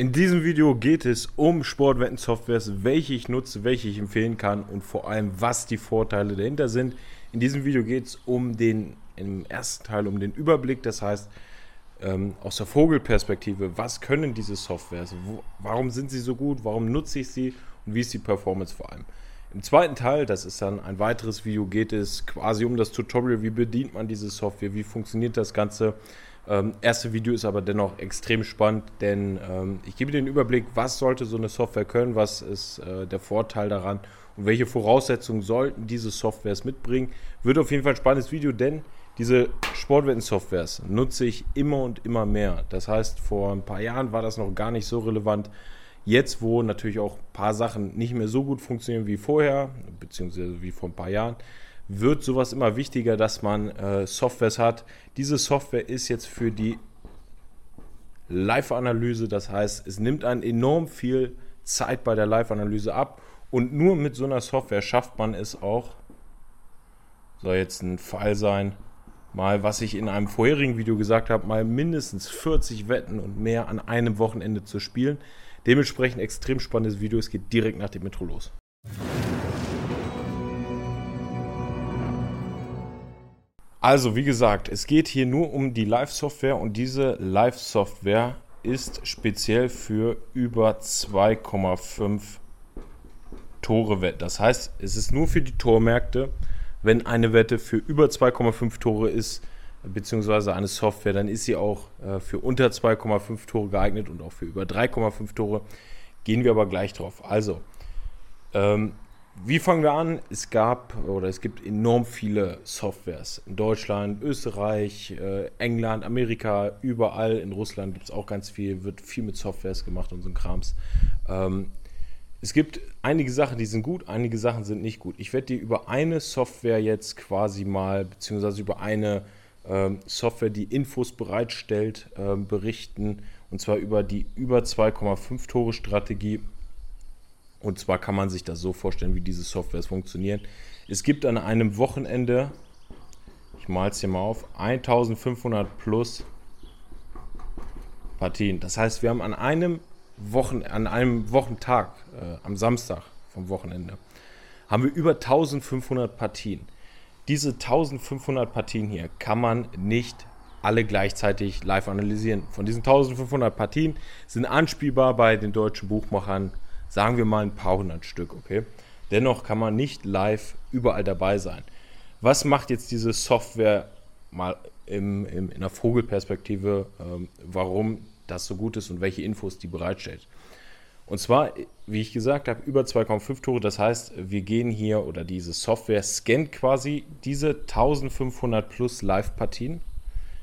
In diesem Video geht es um Sportwetten-Softwares, welche ich nutze, welche ich empfehlen kann und vor allem, was die Vorteile dahinter sind. In diesem Video geht es um den, im ersten Teil um den Überblick, das heißt, ähm, aus der Vogelperspektive, was können diese Softwares, wo, warum sind sie so gut, warum nutze ich sie und wie ist die Performance vor allem. Im zweiten Teil, das ist dann ein weiteres Video, geht es quasi um das Tutorial, wie bedient man diese Software, wie funktioniert das Ganze. Ähm, erste Video ist aber dennoch extrem spannend, denn ähm, ich gebe den Überblick, was sollte so eine Software können, was ist äh, der Vorteil daran und welche Voraussetzungen sollten diese Softwares mitbringen. Wird auf jeden Fall ein spannendes Video, denn diese Sportwetten-Softwares nutze ich immer und immer mehr. Das heißt, vor ein paar Jahren war das noch gar nicht so relevant. Jetzt, wo natürlich auch ein paar Sachen nicht mehr so gut funktionieren wie vorher, beziehungsweise wie vor ein paar Jahren, wird sowas immer wichtiger, dass man äh, Softwares hat. Diese Software ist jetzt für die Live-Analyse, das heißt, es nimmt einen enorm viel Zeit bei der Live-Analyse ab und nur mit so einer Software schafft man es auch, soll jetzt ein Fall sein, mal, was ich in einem vorherigen Video gesagt habe, mal mindestens 40 Wetten und mehr an einem Wochenende zu spielen. Dementsprechend extrem spannendes Video. Es geht direkt nach dem Intro los. Also, wie gesagt, es geht hier nur um die Live-Software und diese Live-Software ist speziell für über 2,5 Tore Wett. Das heißt, es ist nur für die Tormärkte. Wenn eine Wette für über 2,5 Tore ist, beziehungsweise eine Software, dann ist sie auch äh, für unter 2,5 Tore geeignet und auch für über 3,5 Tore. Gehen wir aber gleich drauf. Also, ähm, wie fangen wir an? Es gab oder es gibt enorm viele Softwares in Deutschland, Österreich, äh, England, Amerika, überall. In Russland gibt es auch ganz viel, wird viel mit Softwares gemacht und so ein Krams. Ähm, es gibt einige Sachen, die sind gut, einige Sachen sind nicht gut. Ich werde dir über eine Software jetzt quasi mal, beziehungsweise über eine ähm, Software, die Infos bereitstellt, ähm, berichten. Und zwar über die über 2,5 Tore Strategie. Und zwar kann man sich das so vorstellen, wie diese Softwares funktionieren. Es gibt an einem Wochenende, ich male es hier mal auf, 1500 plus Partien. Das heißt, wir haben an einem, Wochen, an einem Wochentag, äh, am Samstag vom Wochenende, haben wir über 1500 Partien diese 1500 Partien hier kann man nicht alle gleichzeitig live analysieren. Von diesen 1500 Partien sind anspielbar bei den deutschen Buchmachern, sagen wir mal ein paar hundert Stück, okay? Dennoch kann man nicht live überall dabei sein. Was macht jetzt diese Software mal im, im, in der Vogelperspektive, ähm, warum das so gut ist und welche Infos die bereitstellt? Und zwar, wie ich gesagt habe, über 2,5 Tore. Das heißt, wir gehen hier oder diese Software scannt quasi diese 1500 plus Live-Partien.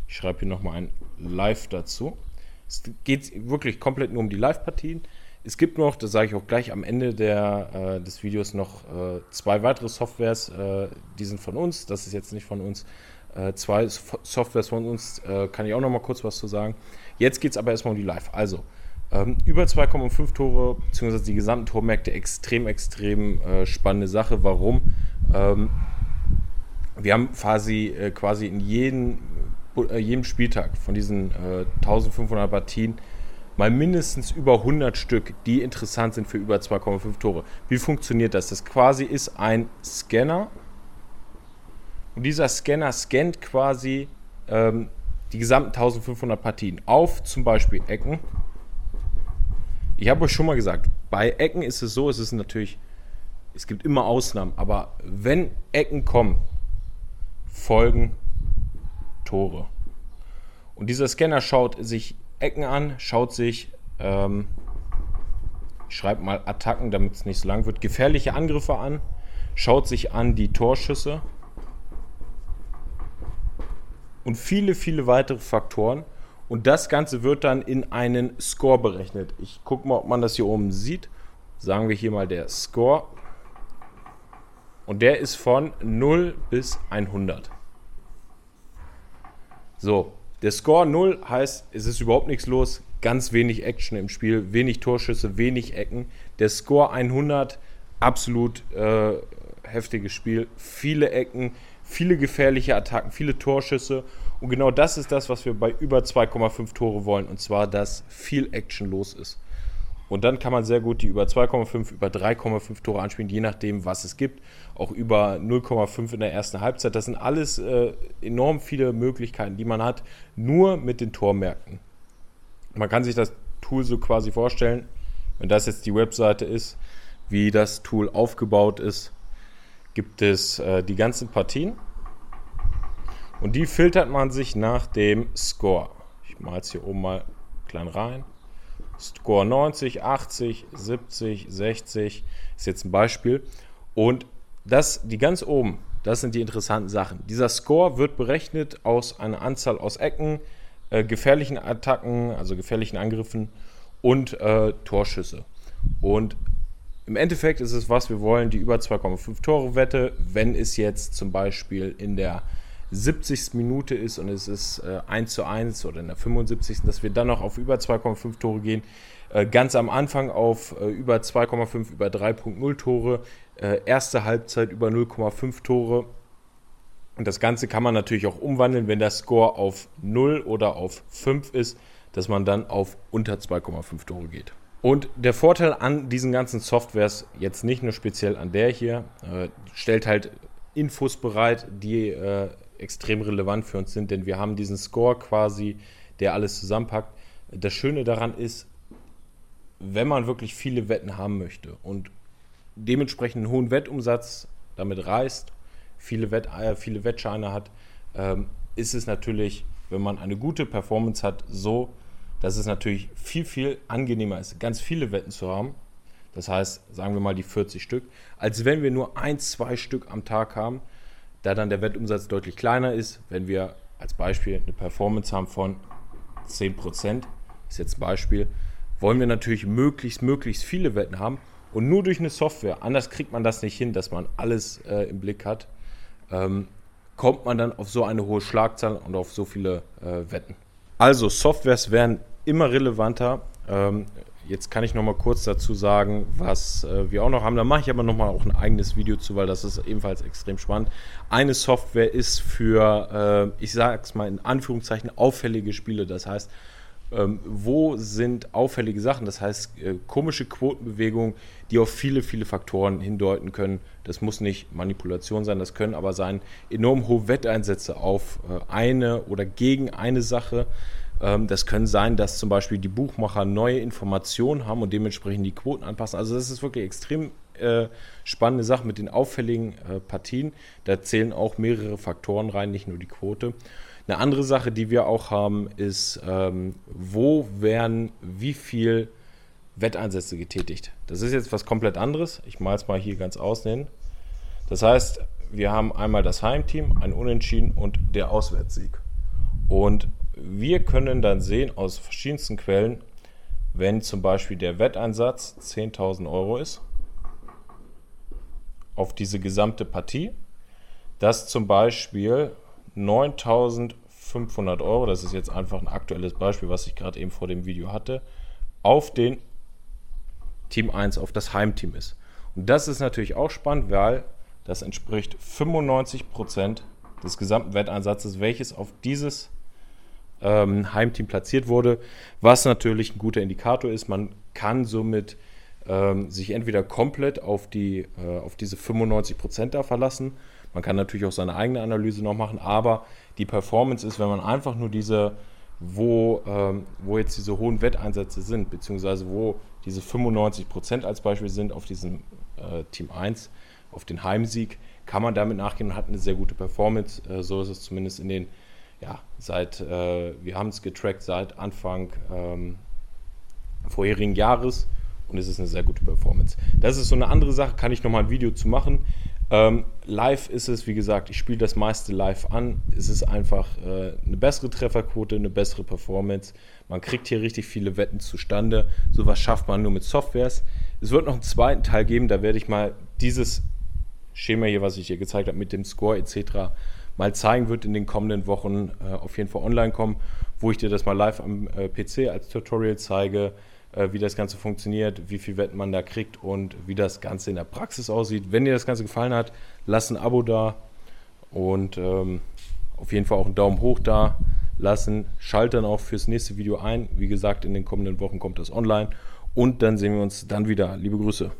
Ich schreibe hier nochmal ein Live dazu. Es geht wirklich komplett nur um die Live-Partien. Es gibt noch, das sage ich auch gleich am Ende der, äh, des Videos, noch äh, zwei weitere Softwares. Äh, die sind von uns, das ist jetzt nicht von uns. Äh, zwei Softwares von uns, äh, kann ich auch noch mal kurz was zu sagen. Jetzt geht es aber erstmal um die Live. Also, ähm, über 2,5 Tore, beziehungsweise die gesamten Tormärkte, extrem, extrem äh, spannende Sache. Warum? Ähm, wir haben quasi, quasi in jeden, jedem Spieltag von diesen 1500 äh, Partien mal mindestens über 100 Stück, die interessant sind für über 2,5 Tore. Wie funktioniert das? Das quasi ist ein Scanner und dieser Scanner scannt quasi ähm, die gesamten 1500 Partien auf zum Beispiel Ecken ich habe euch schon mal gesagt, bei Ecken ist es so, es ist natürlich, es gibt immer Ausnahmen, aber wenn Ecken kommen, folgen Tore. Und dieser Scanner schaut sich Ecken an, schaut sich, ähm, ich schreibe mal Attacken, damit es nicht so lang wird, gefährliche Angriffe an, schaut sich an die Torschüsse und viele, viele weitere Faktoren. Und das Ganze wird dann in einen Score berechnet. Ich gucke mal, ob man das hier oben sieht. Sagen wir hier mal der Score. Und der ist von 0 bis 100. So, der Score 0 heißt, es ist überhaupt nichts los, ganz wenig Action im Spiel, wenig Torschüsse, wenig Ecken. Der Score 100, absolut äh, heftiges Spiel, viele Ecken, viele gefährliche Attacken, viele Torschüsse Und genau das ist das, was wir bei über 2,5 Tore wollen. Und zwar, dass viel Action los ist. Und dann kann man sehr gut die über 2,5, über 3,5 Tore anspielen, je nachdem, was es gibt. Auch über 0,5 in der ersten Halbzeit. Das sind alles äh, enorm viele Möglichkeiten, die man hat, nur mit den Tormärkten. Man kann sich das Tool so quasi vorstellen, wenn das jetzt die Webseite ist, wie das Tool aufgebaut ist, gibt es äh, die ganzen Partien und die filtert man sich nach dem Score. Ich mache jetzt hier oben mal klein rein. Score 90, 80, 70, 60 ist jetzt ein Beispiel. Und das, die ganz oben, das sind die interessanten Sachen. Dieser Score wird berechnet aus einer Anzahl aus Ecken, äh, gefährlichen Attacken, also gefährlichen Angriffen und äh, Torschüsse. Und im Endeffekt ist es, was wir wollen, die über 2,5 Tore Wette, wenn es jetzt zum Beispiel in der 70. Minute ist und es ist äh, 1 zu 1 oder in der 75. dass wir dann noch auf über 2,5 Tore gehen. Äh, ganz am Anfang auf äh, über 2,5, über 3,0 Tore. Äh, erste Halbzeit über 0,5 Tore. Und das Ganze kann man natürlich auch umwandeln, wenn der Score auf 0 oder auf 5 ist, dass man dann auf unter 2,5 Tore geht. Und der Vorteil an diesen ganzen Softwares, jetzt nicht nur speziell an der hier, äh, stellt halt Infos bereit, die äh, extrem relevant für uns sind, denn wir haben diesen Score quasi, der alles zusammenpackt. Das Schöne daran ist, wenn man wirklich viele Wetten haben möchte und dementsprechend einen hohen Wettumsatz damit reist, viele, Wett, äh, viele Wettscheine hat, ähm, ist es natürlich, wenn man eine gute Performance hat, so, dass es natürlich viel, viel angenehmer ist, ganz viele Wetten zu haben. Das heißt, sagen wir mal die 40 Stück, als wenn wir nur ein, zwei Stück am Tag haben, da dann der Wettumsatz deutlich kleiner ist, wenn wir als Beispiel eine Performance haben von 10%, ist jetzt ein Beispiel, wollen wir natürlich möglichst, möglichst viele Wetten haben und nur durch eine Software, anders kriegt man das nicht hin, dass man alles äh, im Blick hat, ähm, kommt man dann auf so eine hohe Schlagzahl und auf so viele äh, Wetten. Also Softwares werden immer relevanter. Ähm, Jetzt kann ich noch mal kurz dazu sagen, was äh, wir auch noch haben. Da mache ich aber noch mal auch ein eigenes Video zu, weil das ist ebenfalls extrem spannend. Eine Software ist für, äh, ich sage es mal in Anführungszeichen, auffällige Spiele. Das heißt, ähm, wo sind auffällige Sachen? Das heißt, äh, komische Quotenbewegungen, die auf viele, viele Faktoren hindeuten können. Das muss nicht Manipulation sein, das können aber sein enorm hohe Wetteinsätze auf äh, eine oder gegen eine Sache. Ähm, das können sein, dass zum Beispiel die Buchmacher neue Informationen haben und dementsprechend die Quoten anpassen. Also das ist wirklich extrem äh, spannende Sache mit den auffälligen äh, Partien. Da zählen auch mehrere Faktoren rein, nicht nur die Quote. Eine andere Sache, die wir auch haben, ist, ähm, wo werden wie viel Wetteinsätze getätigt. Das ist jetzt was komplett anderes. Ich mal es mal hier ganz ausnehmen. Das heißt, wir haben einmal das Heimteam, ein Unentschieden und der Auswärtssieg. Und wir können dann sehen aus verschiedensten Quellen, wenn zum Beispiel der Wetteinsatz 10.000 Euro ist auf diese gesamte Partie, dass zum Beispiel 9.500 Euro, das ist jetzt einfach ein aktuelles Beispiel, was ich gerade eben vor dem Video hatte, auf den Team 1, auf das Heimteam ist. Und das ist natürlich auch spannend, weil das entspricht 95% des gesamten Wetteinsatzes, welches auf dieses ähm, Heimteam platziert wurde, was natürlich ein guter Indikator ist. Man kann somit ähm, sich entweder komplett auf, die, äh, auf diese 95% da verlassen. Man kann natürlich auch seine eigene Analyse noch machen, aber die Performance ist, wenn man einfach nur diese, wo, ähm, wo jetzt diese hohen Wetteinsätze sind, beziehungsweise wo diese 95% als Beispiel sind auf diesem äh, Team 1, auf den Heimsieg, kann man damit nachgehen und hat eine sehr gute Performance. Äh, so ist es zumindest in den ja, seit, äh, wir haben es getrackt seit Anfang ähm, vorherigen Jahres und es ist eine sehr gute Performance. Das ist so eine andere Sache, kann ich nochmal ein Video zu machen. Ähm, live ist es, wie gesagt, ich spiele das meiste live an. Es ist einfach äh, eine bessere Trefferquote, eine bessere Performance. Man kriegt hier richtig viele Wetten zustande. Sowas schafft man nur mit Softwares. Es wird noch einen zweiten Teil geben, da werde ich mal dieses Schema hier, was ich hier gezeigt habe, mit dem Score etc mal zeigen wird in den kommenden Wochen, äh, auf jeden Fall online kommen, wo ich dir das mal live am äh, PC als Tutorial zeige, äh, wie das Ganze funktioniert, wie viel Wetten man da kriegt und wie das Ganze in der Praxis aussieht. Wenn dir das Ganze gefallen hat, lass ein Abo da und ähm, auf jeden Fall auch einen Daumen hoch da lassen. Schalten auch fürs nächste Video ein. Wie gesagt, in den kommenden Wochen kommt das online. Und dann sehen wir uns dann wieder. Liebe Grüße.